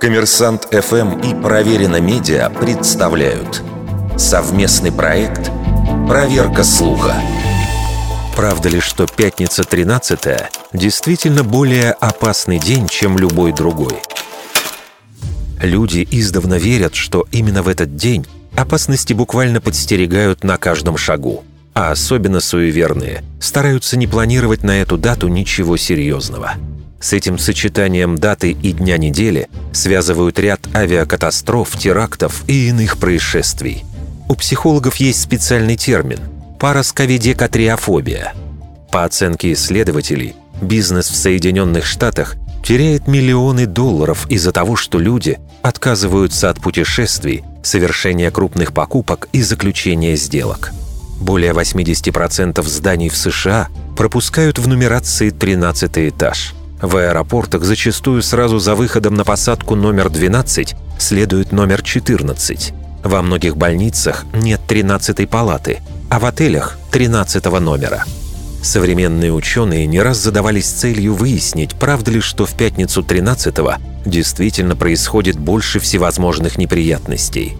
Коммерсант ФМ и Проверено Медиа представляют совместный проект «Проверка слуха». Правда ли, что пятница 13 действительно более опасный день, чем любой другой? Люди издавна верят, что именно в этот день опасности буквально подстерегают на каждом шагу. А особенно суеверные стараются не планировать на эту дату ничего серьезного – с этим сочетанием даты и дня недели связывают ряд авиакатастроф, терактов и иных происшествий. У психологов есть специальный термин – парасковидекатриофобия. По оценке исследователей, бизнес в Соединенных Штатах теряет миллионы долларов из-за того, что люди отказываются от путешествий, совершения крупных покупок и заключения сделок. Более 80% зданий в США пропускают в нумерации 13 этаж – в аэропортах зачастую сразу за выходом на посадку номер 12 следует номер 14. Во многих больницах нет 13-й палаты, а в отелях 13 номера. Современные ученые не раз задавались целью выяснить, правда ли, что в пятницу 13-го действительно происходит больше всевозможных неприятностей.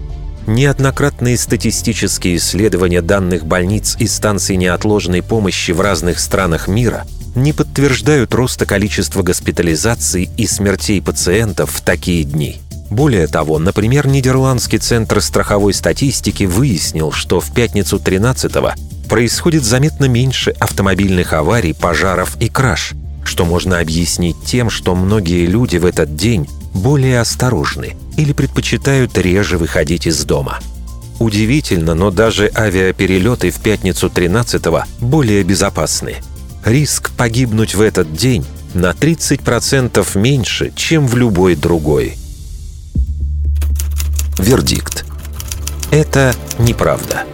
Неоднократные статистические исследования данных больниц и станций неотложной помощи в разных странах мира – не подтверждают роста количества госпитализаций и смертей пациентов в такие дни. Более того, например, Нидерландский центр страховой статистики выяснил, что в пятницу 13-го происходит заметно меньше автомобильных аварий, пожаров и краж, что можно объяснить тем, что многие люди в этот день более осторожны или предпочитают реже выходить из дома. Удивительно, но даже авиаперелеты в пятницу 13-го более безопасны – риск погибнуть в этот день на 30% меньше, чем в любой другой. Вердикт. Это неправда.